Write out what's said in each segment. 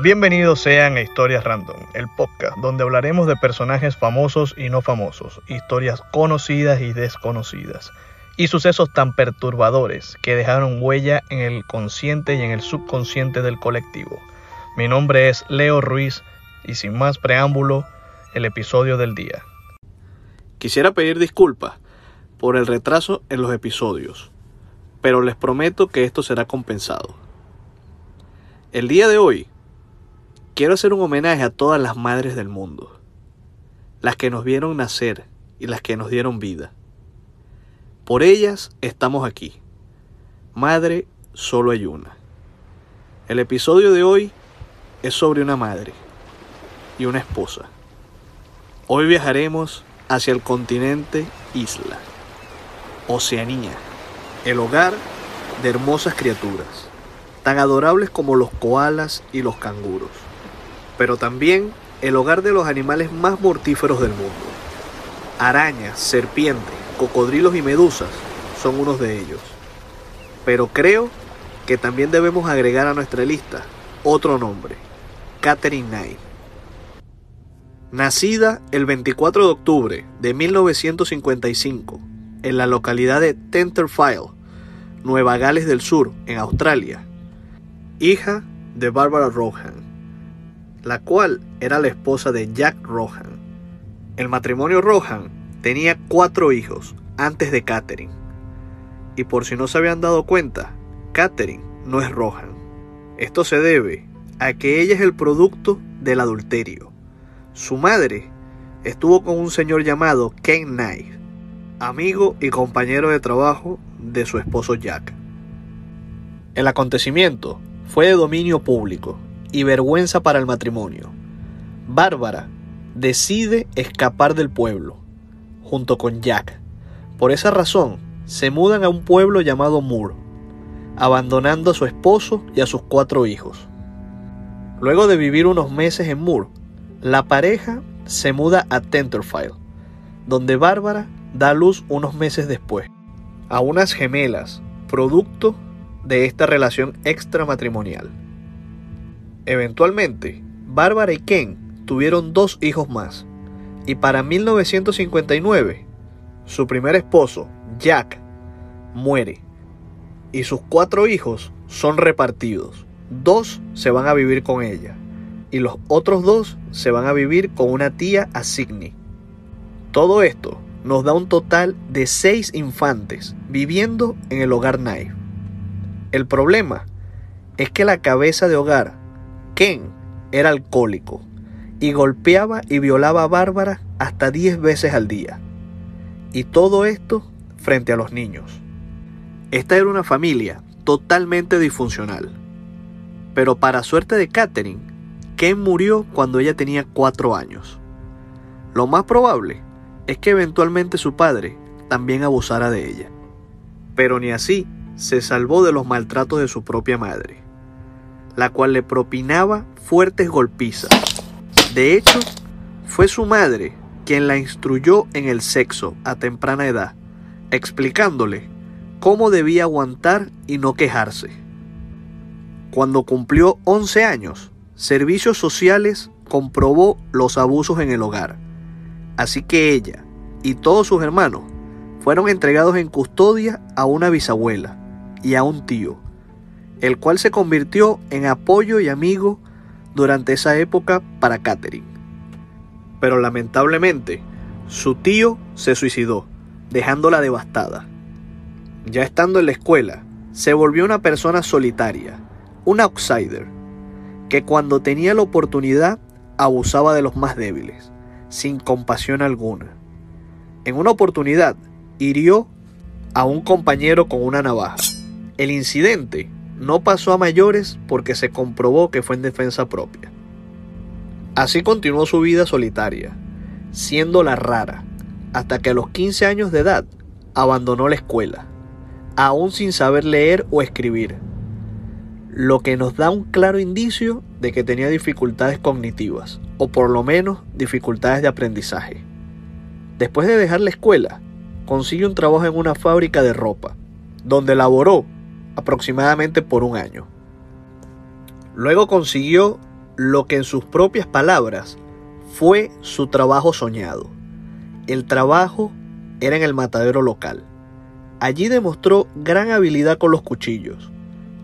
Bienvenidos sean a Historias Random, el podcast donde hablaremos de personajes famosos y no famosos, historias conocidas y desconocidas, y sucesos tan perturbadores que dejaron huella en el consciente y en el subconsciente del colectivo. Mi nombre es Leo Ruiz y sin más preámbulo, el episodio del día. Quisiera pedir disculpas por el retraso en los episodios, pero les prometo que esto será compensado. El día de hoy quiero hacer un homenaje a todas las madres del mundo, las que nos vieron nacer y las que nos dieron vida. Por ellas estamos aquí. Madre, solo hay una. El episodio de hoy es sobre una madre y una esposa. Hoy viajaremos hacia el continente Isla, Oceanía, el hogar de hermosas criaturas, tan adorables como los koalas y los canguros, pero también el hogar de los animales más mortíferos del mundo. Arañas, serpientes, cocodrilos y medusas son unos de ellos. Pero creo que también debemos agregar a nuestra lista otro nombre, Catherine Knight. Nacida el 24 de octubre de 1955 en la localidad de Tenterfile, Nueva Gales del Sur, en Australia, hija de Barbara Rohan, la cual era la esposa de Jack Rohan. El matrimonio Rohan tenía cuatro hijos antes de Catherine, y por si no se habían dado cuenta, Catherine no es Rohan. Esto se debe a que ella es el producto del adulterio. Su madre estuvo con un señor llamado Ken Knight, amigo y compañero de trabajo de su esposo Jack. El acontecimiento fue de dominio público y vergüenza para el matrimonio. Bárbara decide escapar del pueblo, junto con Jack. Por esa razón, se mudan a un pueblo llamado Moore, abandonando a su esposo y a sus cuatro hijos. Luego de vivir unos meses en Moore, la pareja se muda a Tenterfile, donde Bárbara da luz unos meses después, a unas gemelas, producto de esta relación extramatrimonial. Eventualmente, Bárbara y Ken tuvieron dos hijos más, y para 1959, su primer esposo, Jack, muere, y sus cuatro hijos son repartidos. Dos se van a vivir con ella, y los otros dos se van a vivir con una tía a Sydney. Todo esto nos da un total de seis infantes viviendo en el hogar Knife. El problema es que la cabeza de hogar, Ken, era alcohólico y golpeaba y violaba a Bárbara hasta 10 veces al día. Y todo esto frente a los niños. Esta era una familia totalmente disfuncional. Pero para suerte de Catherine, Ken murió cuando ella tenía 4 años. Lo más probable es que eventualmente su padre también abusara de ella. Pero ni así se salvó de los maltratos de su propia madre, la cual le propinaba fuertes golpizas. De hecho, fue su madre quien la instruyó en el sexo a temprana edad, explicándole cómo debía aguantar y no quejarse. Cuando cumplió 11 años, Servicios Sociales comprobó los abusos en el hogar, así que ella y todos sus hermanos fueron entregados en custodia a una bisabuela y a un tío, el cual se convirtió en apoyo y amigo durante esa época para Catherine. Pero lamentablemente, su tío se suicidó, dejándola devastada. Ya estando en la escuela, se volvió una persona solitaria, un outsider, que cuando tenía la oportunidad abusaba de los más débiles, sin compasión alguna. En una oportunidad, hirió a un compañero con una navaja. El incidente no pasó a mayores porque se comprobó que fue en defensa propia. Así continuó su vida solitaria, siendo la rara, hasta que a los 15 años de edad abandonó la escuela, aún sin saber leer o escribir, lo que nos da un claro indicio de que tenía dificultades cognitivas, o por lo menos dificultades de aprendizaje. Después de dejar la escuela, consigue un trabajo en una fábrica de ropa, donde laboró aproximadamente por un año. Luego consiguió lo que en sus propias palabras fue su trabajo soñado. El trabajo era en el matadero local. Allí demostró gran habilidad con los cuchillos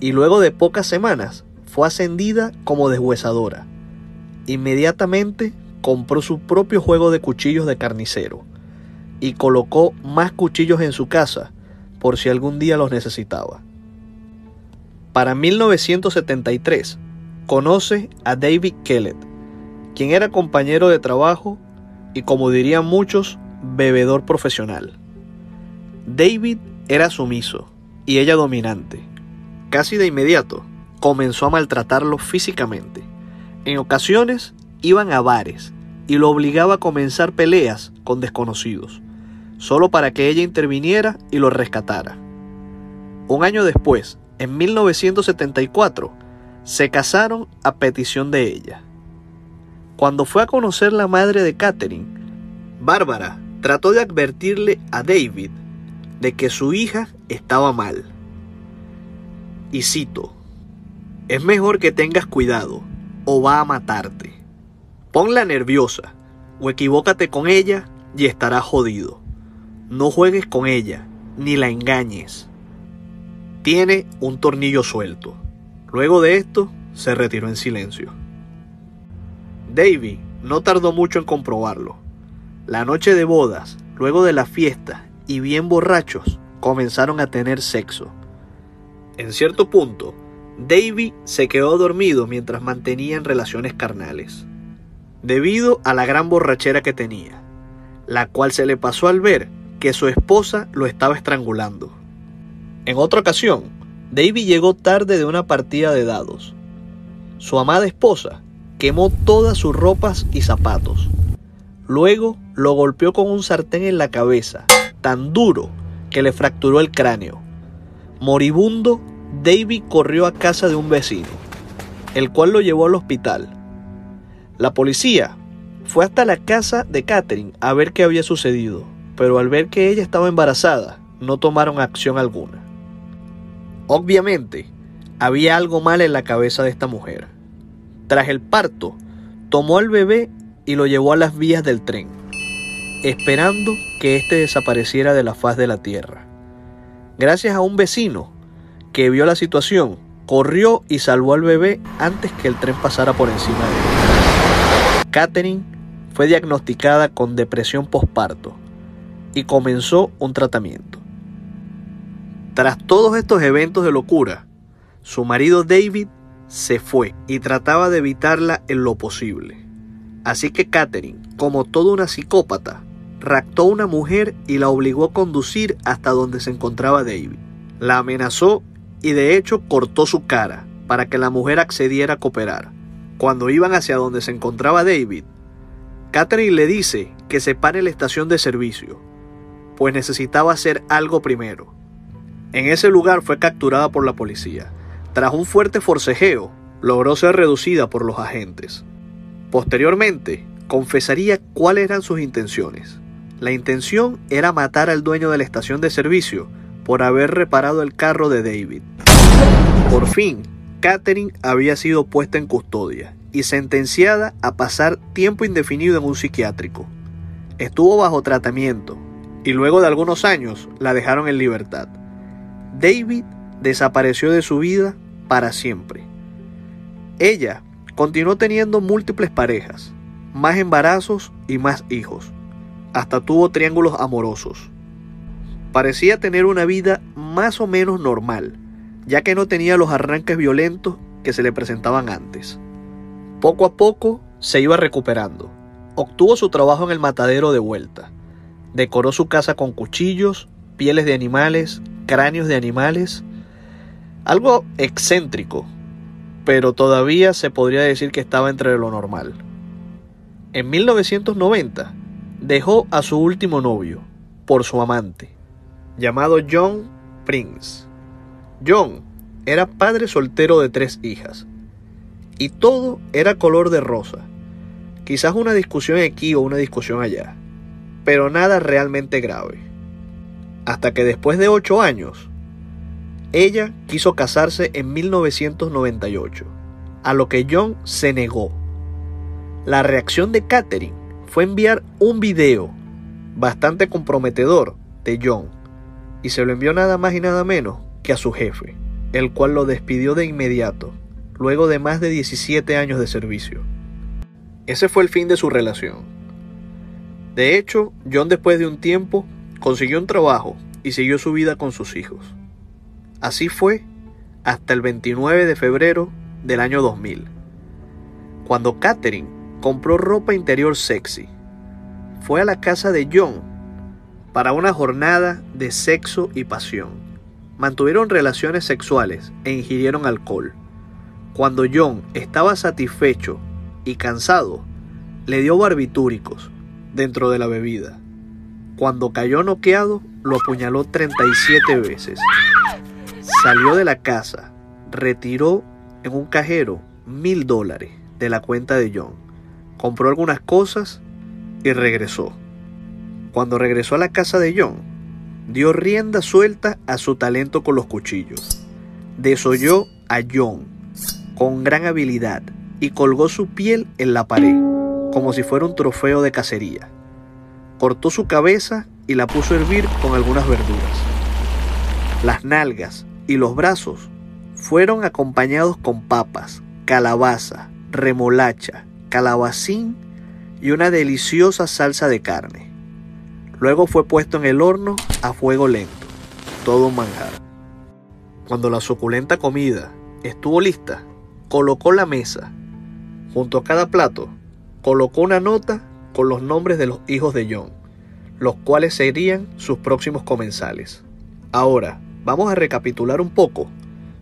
y luego de pocas semanas fue ascendida como deshuesadora. Inmediatamente compró su propio juego de cuchillos de carnicero y colocó más cuchillos en su casa por si algún día los necesitaba. Para 1973 conoce a David Kellett, quien era compañero de trabajo y como dirían muchos, bebedor profesional. David era sumiso y ella dominante. Casi de inmediato comenzó a maltratarlo físicamente. En ocasiones iban a bares y lo obligaba a comenzar peleas con desconocidos, solo para que ella interviniera y lo rescatara. Un año después, en 1974, se casaron a petición de ella. Cuando fue a conocer la madre de Catherine, Bárbara trató de advertirle a David de que su hija estaba mal. Y cito, es mejor que tengas cuidado o va a matarte. Ponla nerviosa o equivócate con ella y estarás jodido. No juegues con ella ni la engañes. Tiene un tornillo suelto. Luego de esto, se retiró en silencio. Davy no tardó mucho en comprobarlo. La noche de bodas, luego de la fiesta y bien borrachos, comenzaron a tener sexo. En cierto punto, Davy se quedó dormido mientras mantenían relaciones carnales, debido a la gran borrachera que tenía, la cual se le pasó al ver que su esposa lo estaba estrangulando. En otra ocasión, Davy llegó tarde de una partida de dados. Su amada esposa quemó todas sus ropas y zapatos. Luego lo golpeó con un sartén en la cabeza, tan duro que le fracturó el cráneo. Moribundo, Davy corrió a casa de un vecino, el cual lo llevó al hospital. La policía fue hasta la casa de Catherine a ver qué había sucedido, pero al ver que ella estaba embarazada, no tomaron acción alguna. Obviamente, había algo mal en la cabeza de esta mujer. Tras el parto, tomó al bebé y lo llevó a las vías del tren, esperando que éste desapareciera de la faz de la tierra. Gracias a un vecino que vio la situación, corrió y salvó al bebé antes que el tren pasara por encima de él. Catherine fue diagnosticada con depresión postparto y comenzó un tratamiento. Tras todos estos eventos de locura, su marido David se fue y trataba de evitarla en lo posible. Así que Catherine, como toda una psicópata, raptó a una mujer y la obligó a conducir hasta donde se encontraba David. La amenazó y de hecho cortó su cara para que la mujer accediera a cooperar. Cuando iban hacia donde se encontraba David, Catherine le dice que se pare la estación de servicio, pues necesitaba hacer algo primero. En ese lugar fue capturada por la policía. Tras un fuerte forcejeo, logró ser reducida por los agentes. Posteriormente, confesaría cuáles eran sus intenciones. La intención era matar al dueño de la estación de servicio por haber reparado el carro de David. Por fin, Catherine había sido puesta en custodia y sentenciada a pasar tiempo indefinido en un psiquiátrico. Estuvo bajo tratamiento y luego de algunos años la dejaron en libertad. David desapareció de su vida para siempre. Ella continuó teniendo múltiples parejas, más embarazos y más hijos. Hasta tuvo triángulos amorosos. Parecía tener una vida más o menos normal, ya que no tenía los arranques violentos que se le presentaban antes. Poco a poco se iba recuperando. Obtuvo su trabajo en el matadero de vuelta. Decoró su casa con cuchillos, pieles de animales, cráneos de animales. Algo excéntrico, pero todavía se podría decir que estaba entre lo normal. En 1990 dejó a su último novio por su amante, llamado John Prince. John era padre soltero de tres hijas y todo era color de rosa. Quizás una discusión aquí o una discusión allá, pero nada realmente grave. Hasta que después de ocho años, ella quiso casarse en 1998, a lo que John se negó. La reacción de Catherine fue enviar un video bastante comprometedor de John y se lo envió nada más y nada menos que a su jefe, el cual lo despidió de inmediato, luego de más de 17 años de servicio. Ese fue el fin de su relación. De hecho, John después de un tiempo consiguió un trabajo y siguió su vida con sus hijos. Así fue hasta el 29 de febrero del año 2000, cuando Catherine compró ropa interior sexy. Fue a la casa de John para una jornada de sexo y pasión. Mantuvieron relaciones sexuales e ingirieron alcohol. Cuando John estaba satisfecho y cansado, le dio barbitúricos dentro de la bebida. Cuando cayó noqueado, lo apuñaló 37 veces. Salió de la casa, retiró en un cajero mil dólares de la cuenta de John compró algunas cosas y regresó. Cuando regresó a la casa de John, dio rienda suelta a su talento con los cuchillos. Desolló a John con gran habilidad y colgó su piel en la pared, como si fuera un trofeo de cacería. Cortó su cabeza y la puso a hervir con algunas verduras. Las nalgas y los brazos fueron acompañados con papas, calabaza, remolacha, calabacín y una deliciosa salsa de carne. Luego fue puesto en el horno a fuego lento, todo un manjar. Cuando la suculenta comida estuvo lista, colocó la mesa. Junto a cada plato, colocó una nota con los nombres de los hijos de John, los cuales serían sus próximos comensales. Ahora, vamos a recapitular un poco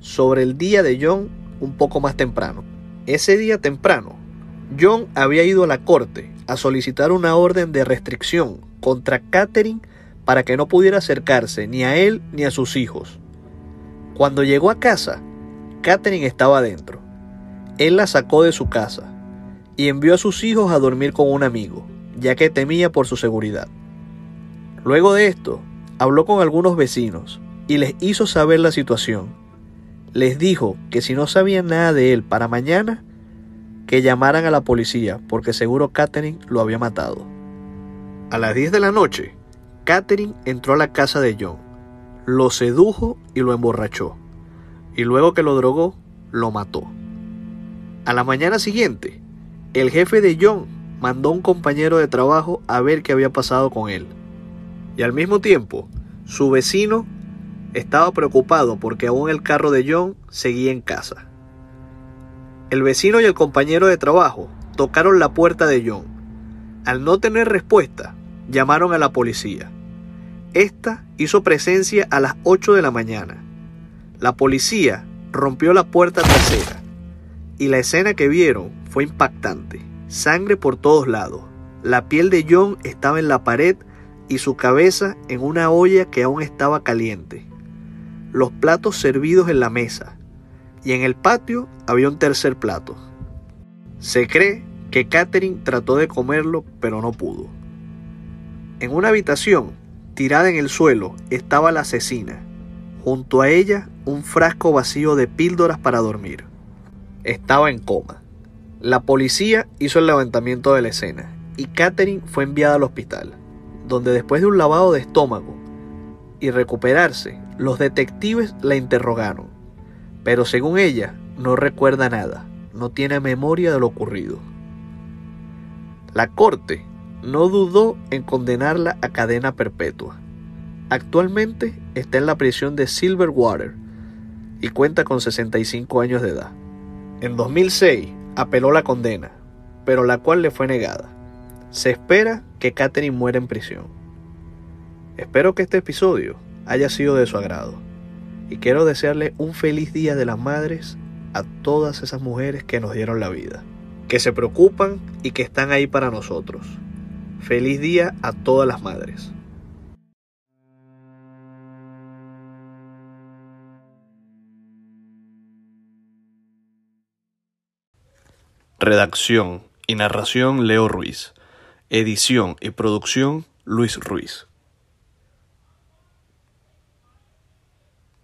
sobre el día de John un poco más temprano. Ese día temprano, John había ido a la corte a solicitar una orden de restricción contra Catherine para que no pudiera acercarse ni a él ni a sus hijos. Cuando llegó a casa, Catherine estaba adentro. Él la sacó de su casa y envió a sus hijos a dormir con un amigo, ya que temía por su seguridad. Luego de esto, habló con algunos vecinos y les hizo saber la situación. Les dijo que si no sabían nada de él para mañana, que llamaran a la policía porque seguro Catherine lo había matado. A las 10 de la noche, Catherine entró a la casa de John, lo sedujo y lo emborrachó, y luego que lo drogó, lo mató. A la mañana siguiente, el jefe de John mandó a un compañero de trabajo a ver qué había pasado con él. Y al mismo tiempo, su vecino estaba preocupado porque aún el carro de John seguía en casa. El vecino y el compañero de trabajo tocaron la puerta de John. Al no tener respuesta, llamaron a la policía. Esta hizo presencia a las 8 de la mañana. La policía rompió la puerta trasera y la escena que vieron fue impactante. Sangre por todos lados. La piel de John estaba en la pared y su cabeza en una olla que aún estaba caliente. Los platos servidos en la mesa, y en el patio había un tercer plato. Se cree que Catherine trató de comerlo, pero no pudo. En una habitación, tirada en el suelo, estaba la asesina. Junto a ella, un frasco vacío de píldoras para dormir. Estaba en coma. La policía hizo el levantamiento de la escena y Catherine fue enviada al hospital, donde después de un lavado de estómago y recuperarse, los detectives la interrogaron pero según ella no recuerda nada, no tiene memoria de lo ocurrido. La corte no dudó en condenarla a cadena perpetua. Actualmente está en la prisión de Silverwater y cuenta con 65 años de edad. En 2006 apeló la condena, pero la cual le fue negada. Se espera que Catherine muera en prisión. Espero que este episodio haya sido de su agrado y quiero desearle un feliz Día de las Madres a todas esas mujeres que nos dieron la vida. que se preocupan y que están ahí para nosotros. Feliz día a todas las madres. Redacción y narración Leo Ruiz. Edición y producción Luis Ruiz.